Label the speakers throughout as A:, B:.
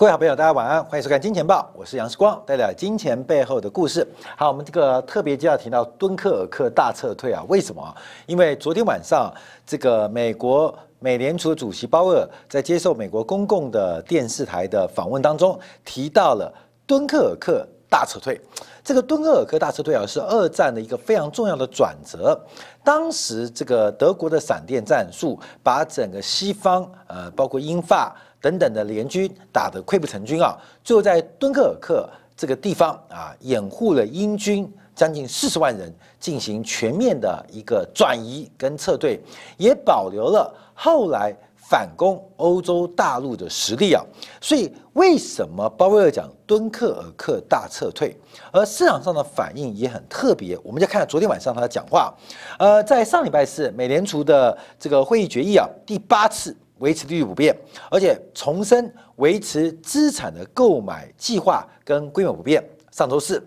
A: 各位好朋友，大家晚安，欢迎收看《金钱报》，我是杨世光，带来金钱背后的故事。好，我们这个特别就要提到敦刻尔克大撤退啊？为什么？因为昨天晚上，这个美国美联储主席鲍威尔在接受美国公共的电视台的访问当中，提到了敦刻尔克大撤退。这个敦刻尔克大撤退啊，是二战的一个非常重要的转折。当时这个德国的闪电战术，把整个西方，呃，包括英法。等等的联军打得溃不成军啊，最后在敦刻尔克这个地方啊，掩护了英军将近四十万人进行全面的一个转移跟撤退，也保留了后来反攻欧洲大陆的实力啊。所以为什么鲍威尔讲敦刻尔克大撤退，而市场上的反应也很特别？我们就看昨天晚上他的讲话，呃，在上礼拜四美联储的这个会议决议啊，第八次。维持利率不变，而且重申维持资产的购买计划跟规模不变。上周四，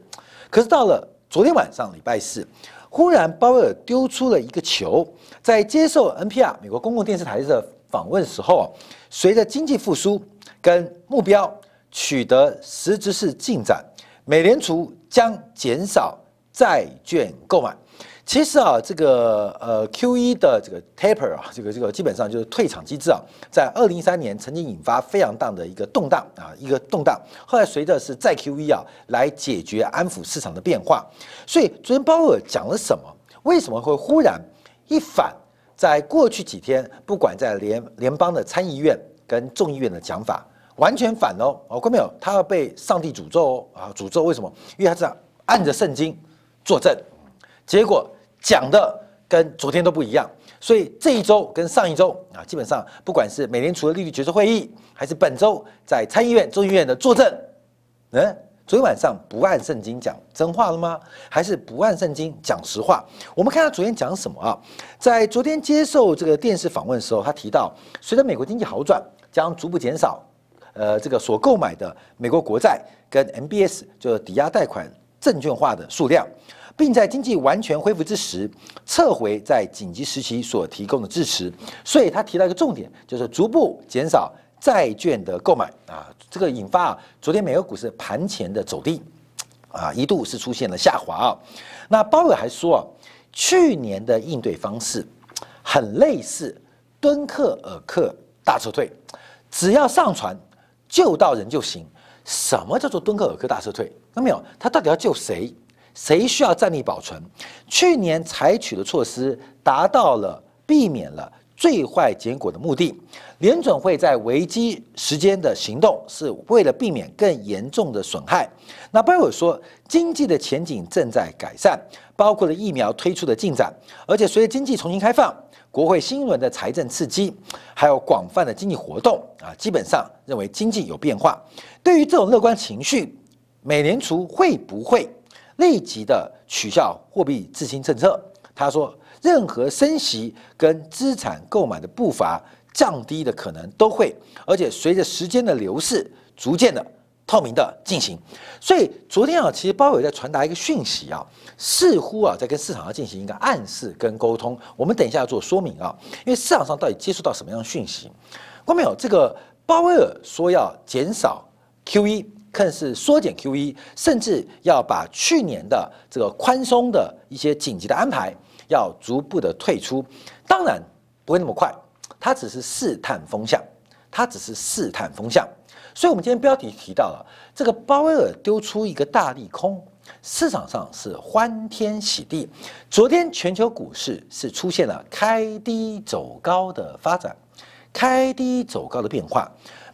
A: 可是到了昨天晚上，礼拜四，忽然鲍威尔丢出了一个球，在接受 NPR 美国公共电视台的访问时候，随着经济复苏跟目标取得实质是进展，美联储将减少债券购买。其实啊，这个呃 Q E 的这个 taper 啊，这个这个基本上就是退场机制啊，在二零一三年曾经引发非常大的一个动荡啊，一个动荡。后来随着是再 Q E 啊，来解决安抚市场的变化。所以昨天鲍尔讲了什么？为什么会忽然一反？在过去几天，不管在联联邦的参议院跟众议院的讲法，完全反哦。哦，看没有？他要被上帝诅咒哦啊！诅咒为什么？因为他这样按着圣经作证。结果讲的跟昨天都不一样，所以这一周跟上一周啊，基本上不管是美联储的利率决策会议，还是本周在参议院、众议院的作证，嗯，昨天晚上不按圣经讲真话了吗？还是不按圣经讲实话？我们看他昨天讲什么啊？在昨天接受这个电视访问的时候，他提到，随着美国经济好转，将逐步减少，呃，这个所购买的美国国债跟 MBS 就是抵押贷款证券化的数量。并在经济完全恢复之时，撤回在紧急时期所提供的支持。所以他提到一个重点，就是逐步减少债券的购买啊，这个引发啊昨天美国股市盘前的走低啊，一度是出现了下滑啊。那鲍尔还说啊，去年的应对方式很类似敦刻尔克大撤退，只要上船救到人就行。什么叫做敦刻尔克大撤退？那没有，他到底要救谁？谁需要战力保存？去年采取的措施达到了避免了最坏结果的目的。联准会在危机时间的行动是为了避免更严重的损害。那鲍威尔说，经济的前景正在改善，包括了疫苗推出的进展，而且随着经济重新开放，国会新一轮的财政刺激，还有广泛的经济活动啊，基本上认为经济有变化。对于这种乐观情绪，美联储会不会？立即的取消货币自清政策。他说，任何升息跟资产购买的步伐降低的可能都会，而且随着时间的流逝，逐渐的透明的进行。所以昨天啊，其实鲍威尔在传达一个讯息啊，似乎啊在跟市场要进行一个暗示跟沟通。我们等一下要做说明啊，因为市场上到底接触到什么样的讯息？关没有？这个鲍威尔说要减少 QE。更是缩减 QE，甚至要把去年的这个宽松的一些紧急的安排要逐步的退出，当然不会那么快，它只是试探风向，它只是试探风向。所以，我们今天标题提到了这个鲍威尔丢出一个大利空，市场上是欢天喜地。昨天全球股市是出现了开低走高的发展，开低走高的变化。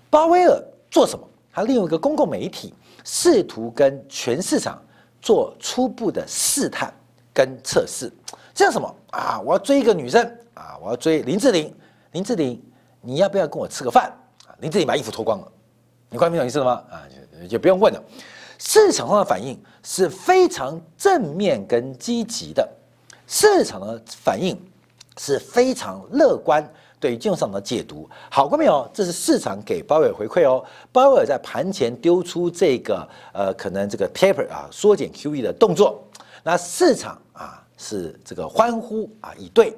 A: 鲍威尔做什么？他利用一个公共媒体，试图跟全市场做初步的试探跟测试，像什么啊？我要追一个女生啊！我要追林志玲，林志玲，你要不要跟我吃个饭啊？林志玲把衣服脱光了，你快明白意思了吗？啊，就就不用问了。市场上的反应是非常正面跟积极的，市场的反应是非常乐观。对金融市场的解读，好过没有？这是市场给鲍威尔回馈哦。鲍威尔在盘前丢出这个呃，可能这个 taper 啊，缩减 QE 的动作，那市场啊是这个欢呼啊以对。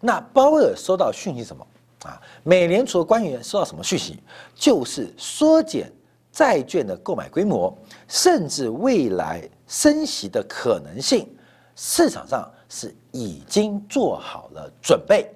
A: 那鲍威尔收到讯息什么啊？美联储的官员收到什么讯息？就是缩减债券的购买规模，甚至未来升息的可能性，市场上是已经做好了准备，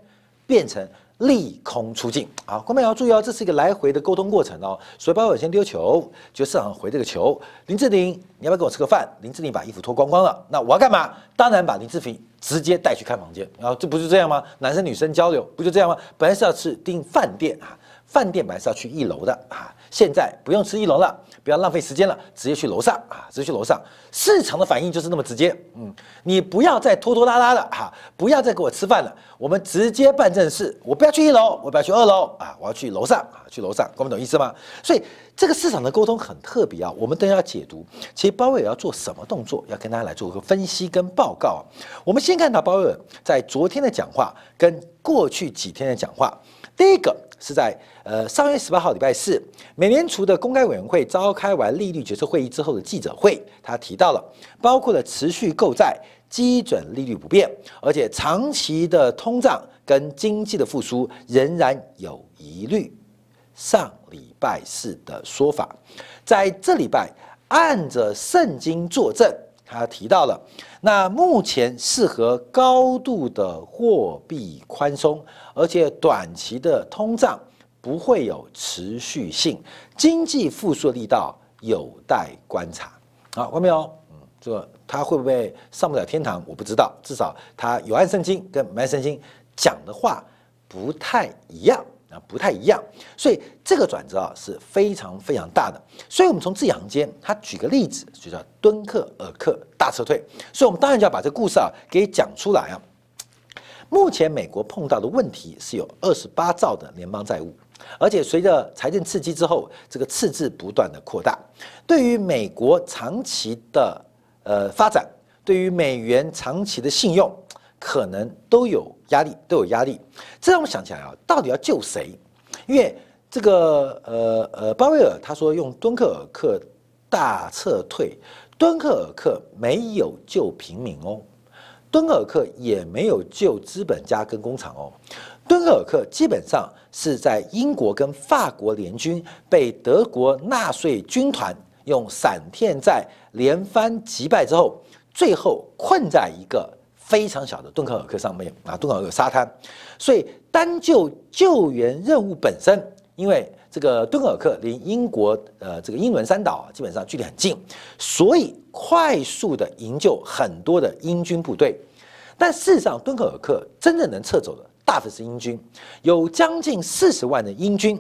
A: 变成。利空出尽啊！观众要注意哦，这是一个来回的沟通过程哦。所以包伟先丢球，就市场回这个球。林志玲，你要不要跟我吃个饭？林志玲把衣服脱光光了，那我要干嘛？当然把林志玲直接带去看房间。啊这不就这样吗？男生女生交流不就这样吗？本来是要吃订饭店啊，饭店本来是要去一楼的啊，现在不用吃一楼了。不要浪费时间了，直接去楼上啊！直接去楼上，市场的反应就是那么直接。嗯，你不要再拖拖拉拉的哈，不要再给我吃饭了，我们直接办正事。我不要去一楼，我不要去二楼啊，我要去楼上啊，去楼上，懂不懂意思吗？所以这个市场的沟通很特别啊，我们等下解读。其实鲍威尔要做什么动作，要跟大家来做个分析跟报告啊。我们先看到鲍威尔在昨天的讲话跟过去几天的讲话，第一个。是在呃三月十八号礼拜四，美联储的公开委员会召开完利率决策会议之后的记者会，他提到了包括了持续购债、基准利率不变，而且长期的通胀跟经济的复苏仍然有疑虑。上礼拜四的说法，在这礼拜按着圣经作证，他提到了那目前适合高度的货币宽松。而且短期的通胀不会有持续性，经济复苏的力道有待观察。好，看没有？嗯，这个他会不会上不了天堂？我不知道。至少他有按圣经跟没按圣经讲的话不太一样不太一样。所以这个转折啊是非常非常大的。所以我们从字阳间，他举个例子，就叫敦刻尔克大撤退。所以我们当然就要把这个故事啊给讲出来啊。目前美国碰到的问题是有二十八兆的联邦债务，而且随着财政刺激之后，这个赤字不断的扩大，对于美国长期的呃发展，对于美元长期的信用，可能都有压力，都有压力。这让我想起来啊，到底要救谁？因为这个呃呃鲍威尔他说用敦刻尔克大撤退，敦刻尔克没有救平民哦。敦刻尔克也没有救资本家跟工厂哦，敦刻尔克基本上是在英国跟法国联军被德国纳粹军团用闪电战连番击败之后，最后困在一个非常小的敦刻尔克上面啊，敦刻尔克沙滩，所以单就救援任务本身，因为这个敦刻尔克离英国呃这个英伦三岛基本上距离很近，所以快速的营救很多的英军部队。但事实上，敦刻尔克真正能撤走的大部分是英军，有将近四十万的英军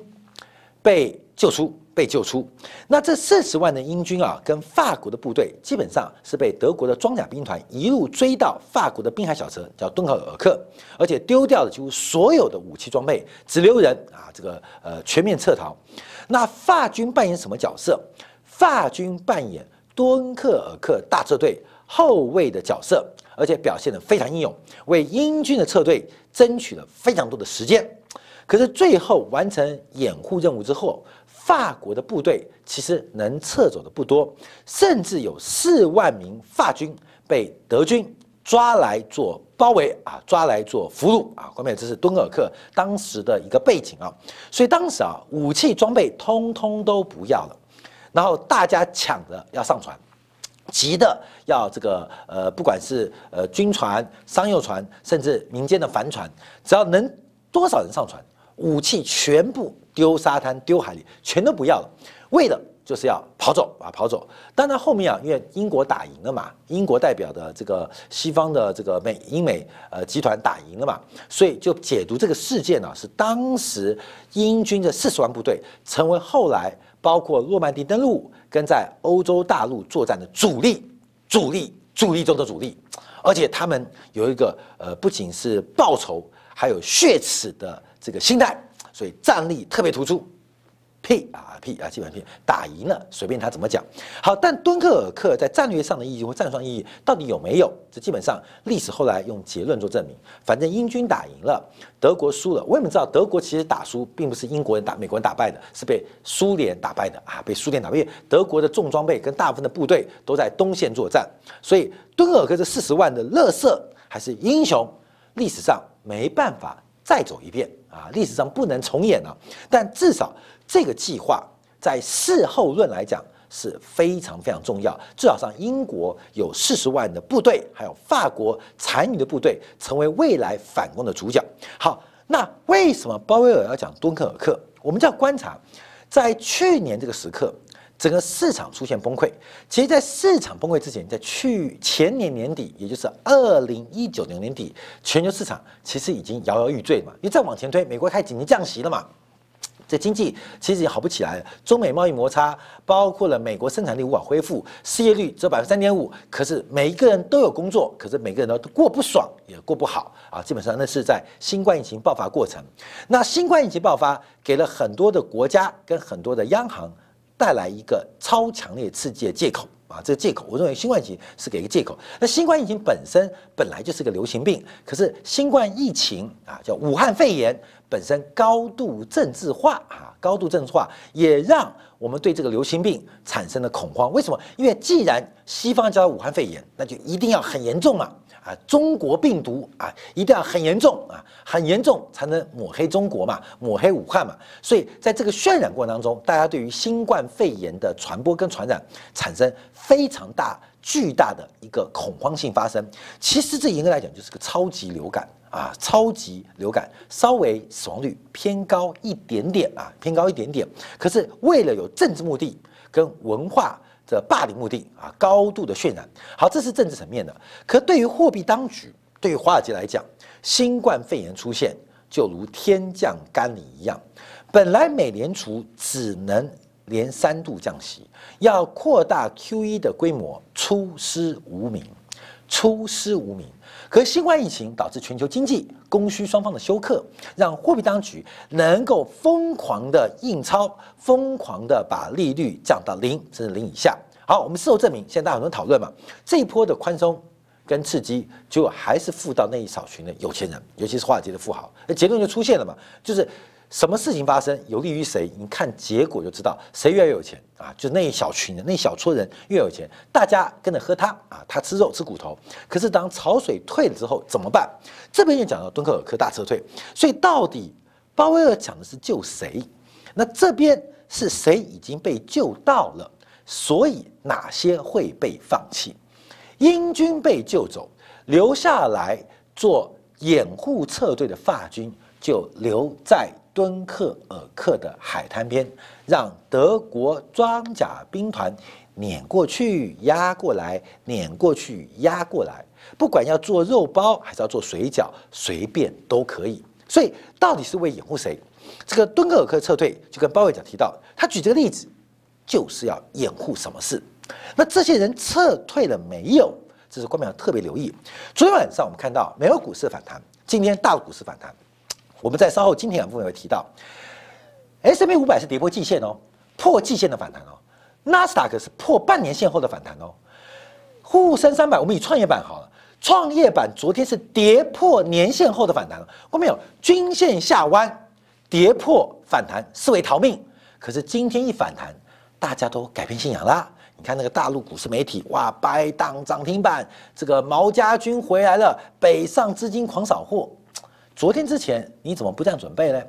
A: 被救出，被救出。那这四十万的英军啊，跟法国的部队基本上是被德国的装甲兵团一路追到法国的滨海小城，叫敦刻尔克，而且丢掉了几乎所有的武器装备，只留人啊，这个呃全面撤逃。那法军扮演什么角色？法军扮演敦刻尔克大撤退后卫的角色。而且表现得非常英勇，为英军的撤退争取了非常多的时间。可是最后完成掩护任务之后，法国的部队其实能撤走的不多，甚至有四万名法军被德军抓来做包围啊，抓来做俘虏啊。后面这是敦刻尔克当时的一个背景啊，所以当时啊，武器装备通通都不要了，然后大家抢着要上船。急的要这个呃，不管是呃军船、商用船，甚至民间的帆船，只要能多少人上船，武器全部丢沙滩、丢海里，全都不要了。为了就是要跑走啊，跑走。当然后面啊，因为英国打赢了嘛，英国代表的这个西方的这个美英美呃集团打赢了嘛，所以就解读这个事件呢，是当时英军的四十万部队成为后来包括诺曼底登陆。跟在欧洲大陆作战的主力、主力、主力中的主力，而且他们有一个呃，不仅是报仇，还有血耻的这个心态，所以战力特别突出。屁啊屁啊，基本上屁，打赢了，随便他怎么讲。好，但敦刻尔克在战略上的意义或战术上意义到底有没有？这基本上历史后来用结论做证明。反正英军打赢了，德国输了。我也知道德国其实打输并不是英国人打美国人打败的，是被苏联打败的啊，被苏联打败。德国的重装备跟大部分的部队都在东线作战，所以敦刻尔克这四十万的乐色还是英雄，历史上没办法再走一遍啊，历史上不能重演了。但至少。这个计划在事后论来讲是非常非常重要。至少上英国有四十万的部队，还有法国残余的部队，成为未来反攻的主角。好，那为什么鲍威尔要讲敦刻尔克？我们就要观察，在去年这个时刻。整个市场出现崩溃，其实，在市场崩溃之前，在去前年年底，也就是二零一九年年底，全球市场其实已经摇摇欲坠嘛。因为再往前推，美国开始紧急降息了嘛，这经济其实也好不起来了。中美贸易摩擦，包括了美国生产力无法恢复，失业率只有百分之三点五。可是每一个人都有工作，可是每个人都过不爽，也过不好啊。基本上那是在新冠疫情爆发过程。那新冠疫情爆发，给了很多的国家跟很多的央行。带来一个超强烈刺激的借口啊！这个借口，我认为新冠疫情是给一个借口。那新冠疫情本身本来就是个流行病，可是新冠疫情啊，叫武汉肺炎本身高度政治化啊，高度政治化也让我们对这个流行病产生了恐慌。为什么？因为既然西方叫武汉肺炎，那就一定要很严重嘛。啊中国病毒啊，一定要很严重啊，很严重才能抹黑中国嘛，抹黑武汉嘛。所以在这个渲染过程当中，大家对于新冠肺炎的传播跟传染产生非常大、巨大的一个恐慌性发生。其实这严格来讲就是个超级流感啊，超级流感稍微死亡率偏高一点点啊，偏高一点点。可是为了有政治目的跟文化。这霸凌目的啊，高度的渲染。好，这是政治层面的。可对于货币当局，对于华尔街来讲，新冠肺炎出现就如天降甘霖一样。本来美联储只能连三度降息，要扩大 QE 的规模，出师无名，出师无名。可新冠疫情导致全球经济供需双方的休克，让货币当局能够疯狂的印钞，疯狂的把利率降到零甚至零以下。好，我们事后证明，现在大家很多讨论嘛，这一波的宽松跟刺激，结果还是富到那一少群的有钱人，尤其是华尔街的富豪，那结论就出现了嘛，就是。什么事情发生有利于谁？你看结果就知道谁越有钱啊！就那一小群人，那一小撮人越有钱，大家跟着喝他啊，他吃肉吃骨头。可是当潮水退了之后怎么办？这边又讲到敦刻尔克大撤退，所以到底鲍威尔讲的是救谁？那这边是谁已经被救到了？所以哪些会被放弃？英军被救走，留下来做掩护撤退的法军就留在。敦刻尔克的海滩边，让德国装甲兵团碾过去、压过来、碾过去、压过来，不管要做肉包还是要做水饺，随便都可以。所以，到底是为掩护谁？这个敦刻尔克撤退，就跟包伟讲提到，他举这个例子，就是要掩护什么事？那这些人撤退了没有？这是官媒要特别留意。昨天晚上我们看到美国股市反弹，今天大陆股市反弹。我们在稍后今天两部分会提到，S M P 五百是跌破季线哦，破季线的反弹哦，纳斯达克是破半年线后的反弹哦，沪深三百我们以创业板好了，创业板昨天是跌破年线后的反弹了，看没有？均线下弯，跌破反弹视为逃命，可是今天一反弹，大家都改变信仰啦。你看那个大陆股市媒体，哇，白当涨停板，这个毛家军回来了，北上资金狂扫货。昨天之前你怎么不这样准备呢？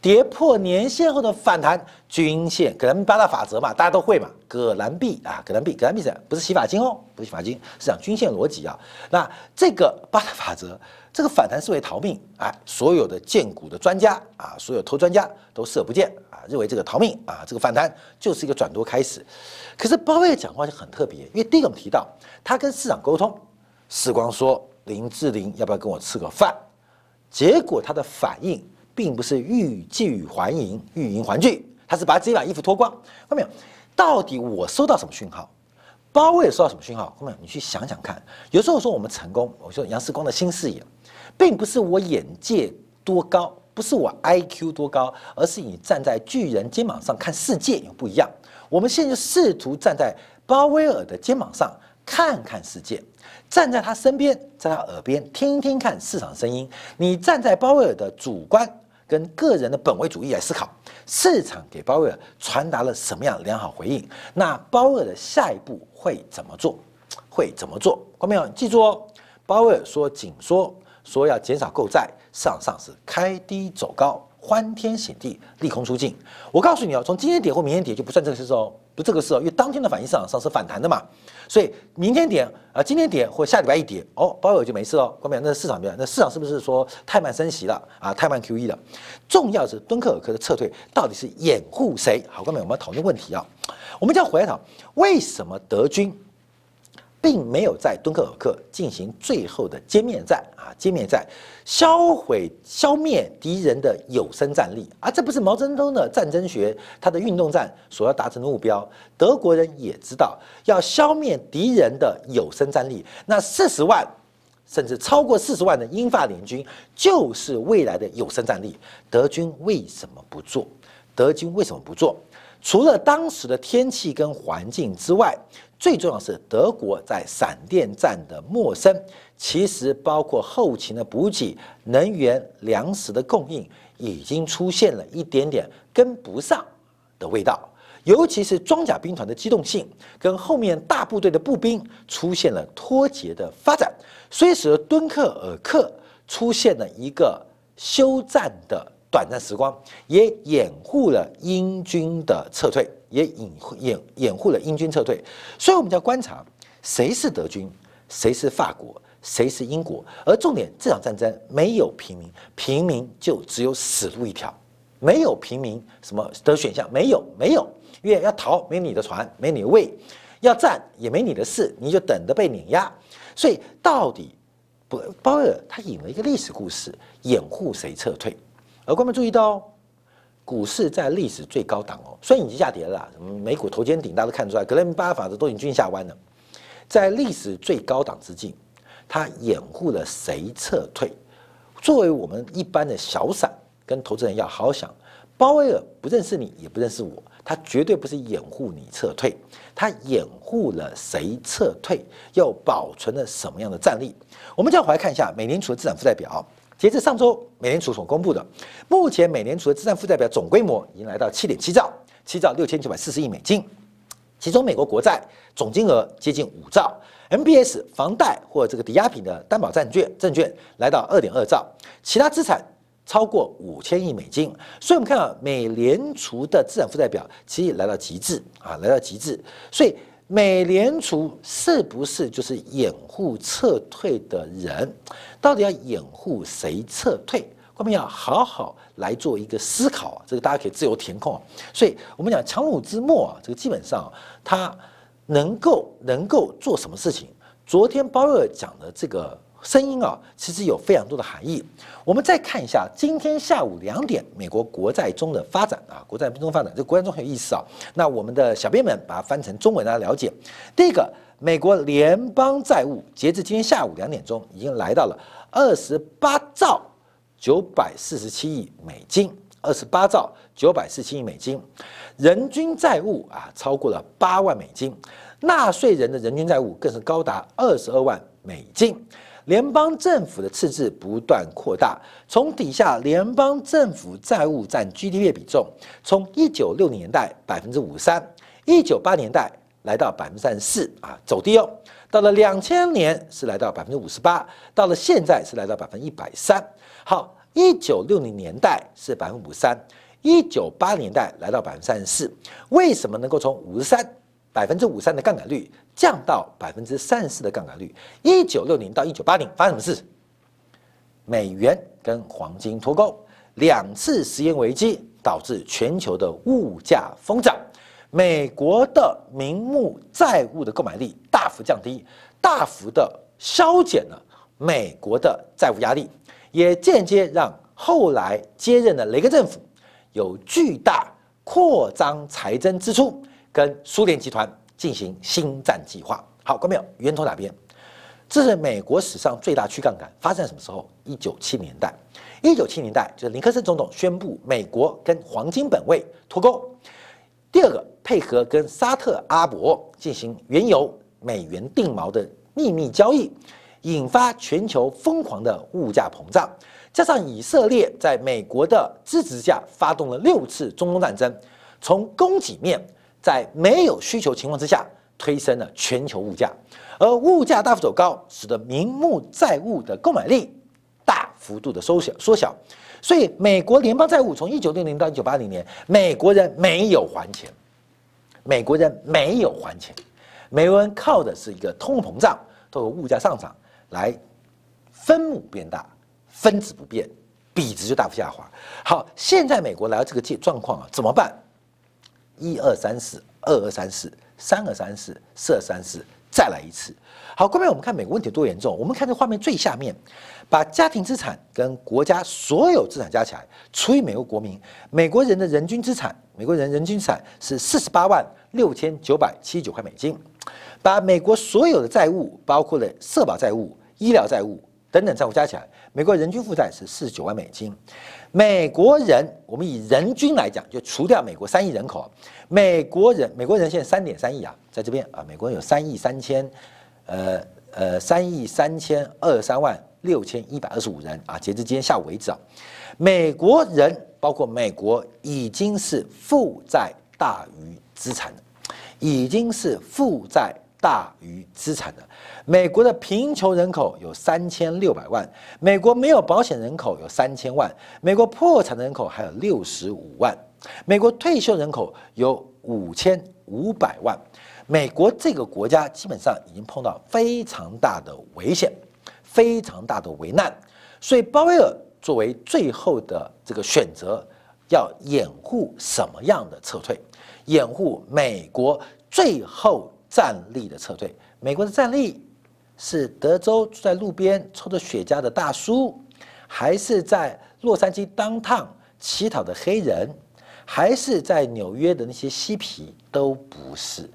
A: 跌破年线后的反弹，均线葛兰八大法则嘛，大家都会嘛。葛兰碧啊，葛兰碧，葛兰碧是不是洗发精哦？不是洗发精，是讲均线逻辑啊。那这个八大法则，这个反弹是为逃命啊。所有的荐股的专家啊，所有投专家都视而不见啊，认为这个逃命啊，这个反弹就是一个转多开始。可是鲍威尔讲话就很特别，因为第一个提到他跟市场沟通，时光说林志玲要不要跟我吃个饭？结果他的反应并不是欲拒还迎、欲迎还拒，他是把自己把衣服脱光。看到没有？到底我收到什么讯号？包尔收到什么讯号？后面？你去想想看。有时候说我们成功，我说杨世光的新视野，并不是我眼界多高，不是我 IQ 多高，而是你站在巨人肩膀上看世界有不一样。我们现在试图站在鲍威尔的肩膀上看看世界。站在他身边，在他耳边听听看市场声音。你站在鲍威尔的主观跟个人的本位主义来思考，市场给鲍威尔传达了什么样良好回应？那鲍威尔的下一步会怎么做？会怎么做？观众朋友记住哦，鲍威尔说紧缩，说要减少购债，市场上是开低走高，欢天喜地，利空出尽。我告诉你哦，从今天跌或明天跌就不算这个事哦，不这个事哦，因为当天的反应市场上是反弹的嘛，所以明天点啊，今天点或下礼拜一跌哦，包尔就没事哦。关键那市场边，那市场是不是说太慢升息了啊？太慢 QE 了？重要是敦刻尔克的撤退到底是掩护谁？好，关键我们要讨论问题啊，我们就要回来讨为什么德军。并没有在敦刻尔克进行最后的歼灭战啊，歼灭战，销毁、消灭敌人的有生战力啊，这不是毛泽东的战争学他的运动战所要达成的目标。德国人也知道要消灭敌人的有生战力，那四十万甚至超过四十万的英法联军就是未来的有生战力。德军为什么不做？德军为什么不做？除了当时的天气跟环境之外。最重要是德国在闪电战的陌生，其实包括后勤的补给、能源、粮食的供应，已经出现了一点点跟不上的味道。尤其是装甲兵团的机动性跟后面大部队的步兵出现了脱节的发展，所以使得敦刻尔克出现了一个休战的短暂时光，也掩护了英军的撤退。也掩掩掩护了英军撤退，所以我们就要观察谁是德军，谁是法国，谁是英国。而重点，这场战争没有平民，平民就只有死路一条，没有平民什么的选项，没有没有，因为要逃没你的船，没你的位，要战也没你的事，你就等着被碾压。所以到底不鲍威尔他引了一个历史故事，掩护谁撤退？而观众注意到。股市在历史最高档哦，虽然已经下跌了，美股头肩顶大家都看出来，格林巴法则都已经均下弯了。在历史最高档之际，它掩护了谁撤退？作为我们一般的小散跟投资人要好好想，鲍威尔不认识你，也不认识我，他绝对不是掩护你撤退，他掩护了谁撤退？又保存了什么样的战力？我们再回来看一下美联储的资产负债表。截至上周，美联储所公布的，目前美联储的资产负债表总规模已经来到七点七兆，七兆六千九百四十亿美金，其中美国国债总金额接近五兆，MBS 房贷或这个抵押品的担保债券证券来到二点二兆，其他资产超过五千亿美金，所以我们看到美联储的资产负债表其实来到极致啊，来到极致，所以。美联储是不是就是掩护撤退的人？到底要掩护谁撤退？我们要好好来做一个思考啊！这个大家可以自由填空。所以我们讲强弩之末啊，这个基本上他能够能够做什么事情？昨天鲍威尔讲的这个。声音啊，其实有非常多的含义。我们再看一下今天下午两点美国国债中的发展啊，国债中发展，这国债中很有意思啊。那我们的小编们把它翻成中文，大家了解。第一个，美国联邦债务截至今天下午两点钟，已经来到了二十八兆九百四十七亿美金，二十八兆九百四十七亿美金，人均债务啊超过了八万美金，纳税人的人均债务更是高达二十二万美金。联邦政府的赤字不断扩大，从底下联邦政府债务占 GDP 比重，从一九六零年代百分之五十三，一九八年代来到百分之三十四啊，走低哦。到了两千年是来到百分之五十八，到了现在是来到百分之一百三。好，一九六零年代是百分之五十三，一九八年代来到百分之三十四。为什么能够从五十三？百分之五三的杠杆率降到百分之三十四的杠杆率。一九六零到一九八零发生什么事？美元跟黄金脱钩，两次石油危机导致全球的物价疯涨，美国的名目债务的购买力大幅降低，大幅的削减了美国的债务压力，也间接让后来接任的雷根政府有巨大扩张财政支出。跟苏联集团进行新战计划，好，看没有？源头哪边？这是美国史上最大去杠杆，发生在什么时候？一九七年代。一九七年代就是林克森总统宣布美国跟黄金本位脱钩。第二个，配合跟沙特阿伯进行原油美元定锚的秘密交易，引发全球疯狂的物价膨胀。加上以色列在美国的支持下发动了六次中东战争，从供给面。在没有需求情况之下，推升了全球物价，而物价大幅走高，使得名目债务的购买力大幅度的缩小缩小，所以美国联邦债务从一九六零到一九八零年，美国人没有还钱，美国人没有还钱，美国人靠的是一个通货膨胀，透过物价上涨来分母变大，分子不变，比值就大幅下滑。好，现在美国来到这个状状况啊，怎么办？一二三四，二二三四，三二三四，四二三四，再来一次。好，各位，我们看美国问题多严重。我们看这画面最下面，把家庭资产跟国家所有资产加起来除以美国国民，美国人的人均资产，美国人人均资产是四十八万六千九百七十九块美金。把美国所有的债务，包括了社保债务、医疗债务等等债务加起来，美国人均负债是四十九万美金。美国人，我们以人均来讲，就除掉美国三亿人口，美国人，美国人现在三点三亿啊，在这边啊，美国人有三亿三千，呃呃，三亿三千二三万六千一百二十五人啊，截至今天下午为止啊，美国人包括美国已经是负债大于资产的，已经是负债。大于资产的，美国的贫穷人口有三千六百万，美国没有保险人口有三千万，美国破产的人口还有六十五万，美国退休人口有五千五百万，美国这个国家基本上已经碰到非常大的危险，非常大的危难，所以鲍威尔作为最后的这个选择，要掩护什么样的撤退？掩护美国最后。战力的撤退，美国的战力是德州住在路边抽着雪茄的大叔，还是在洛杉矶当趟乞讨的黑人，还是在纽约的那些嬉皮？都不是。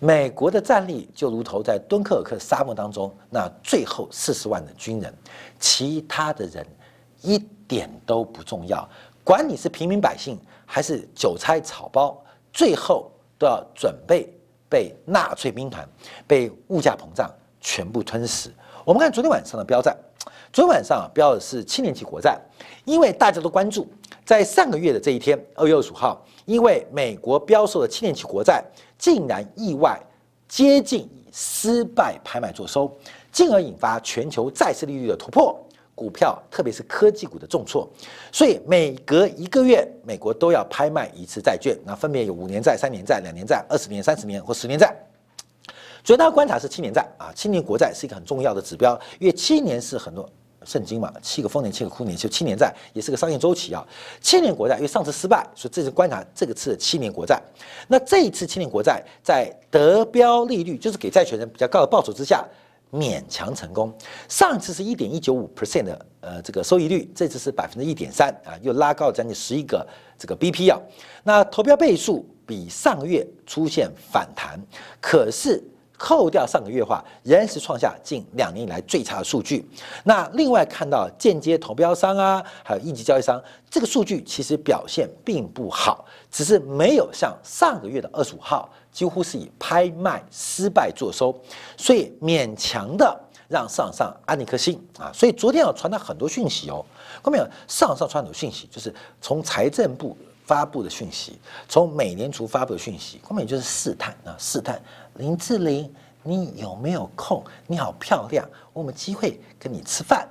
A: 美国的战力就如同在敦刻尔克沙漠当中那最后四十万的军人，其他的人一点都不重要。管你是平民百姓还是韭菜草包，最后都要准备。被纳粹兵团、被物价膨胀全部吞噬。我们看昨天晚上的标债，昨天晚上啊标的是七年期国债，因为大家都关注，在上个月的这一天，二月二十五号，因为美国标售的七年期国债竟然意外接近以失败拍卖作收，进而引发全球债市利率的突破。股票，特别是科技股的重挫，所以每隔一个月，美国都要拍卖一次债券，那分别有五年债、三年债、两年债、二十年、三十年或十年债。主要观察是七年债啊，七年国债是一个很重要的指标，因为七年是很多圣经嘛，七个丰年，七个枯年，就七年债也是个商业周期啊。七年国债因为上次失败，所以这是观察这个次的七年国债。那这一次七年国债在得标利率，就是给债权人比较高的报酬之下。勉强成功，上次是一点一九五 percent 的呃这个收益率，这次是百分之一点三啊，又拉高了将近十一个这个 BP 啊。那投标倍数比上个月出现反弹，可是扣掉上个月话，仍然是创下近两年以来最差的数据。那另外看到间接投标商啊，还有一级交易商，这个数据其实表现并不好，只是没有像上个月的二十五号。几乎是以拍卖失败作收，所以勉强的让市场上安一颗心啊。所以昨天有传达很多讯息哦，后面有？市场上传很多讯息，就是从财政部发布的讯息，从美联储发布的讯息，根本就是试探啊，试探林志玲，你有没有空？你好漂亮，我们机会跟你吃饭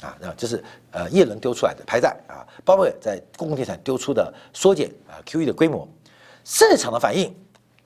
A: 啊。然后就是呃，叶伦丢出来的拍债啊，包括在公共地产丢出的缩减啊 QE 的规模，市场的反应。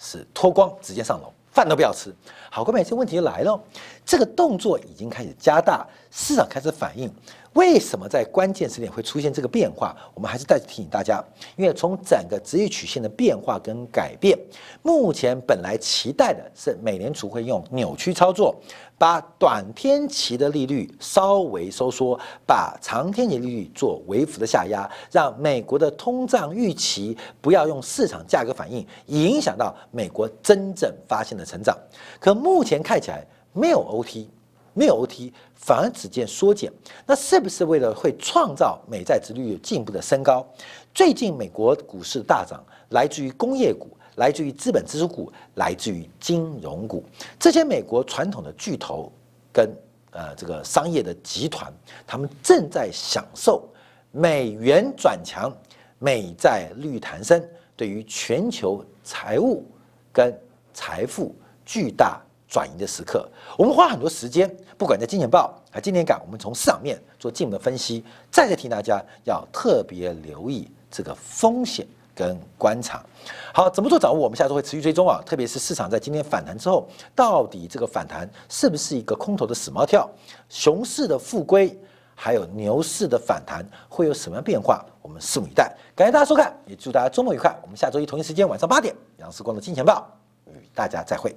A: 是脱光直接上楼，饭都不要吃。好，各位，这问题就来了，这个动作已经开始加大，市场开始反应。为什么在关键时点会出现这个变化？我们还是再次提醒大家，因为从整个职业曲线的变化跟改变，目前本来期待的是美联储会用扭曲操作，把短天期的利率稍微收缩，把长天期利率做微幅的下压，让美国的通胀预期不要用市场价格反应影响到美国真正发现的成长。可目前看起来没有 OT。没有 OT，反而只见缩减，那是不是为了会创造美债殖率进一步的升高？最近美国股市大涨，来自于工业股，来自于资本支出股，来自于金融股，这些美国传统的巨头跟呃这个商业的集团，他们正在享受美元转强、美债率弹升，对于全球财务跟财富巨大。转移的时刻。我们花很多时间，不管在金钱报还是今年港，我们从市场面做进一步的分析，再次提醒大家要特别留意这个风险跟观察。好，怎么做掌握？我们下周会持续追踪啊，特别是市场在今天反弹之后，到底这个反弹是不是一个空头的死猫跳？熊市的复归，还有牛市的反弹会有什么样变化？我们拭目以待。感谢大家收看，也祝大家周末愉快。我们下周一同一时间晚上八点，杨世光的金钱报与大家再会。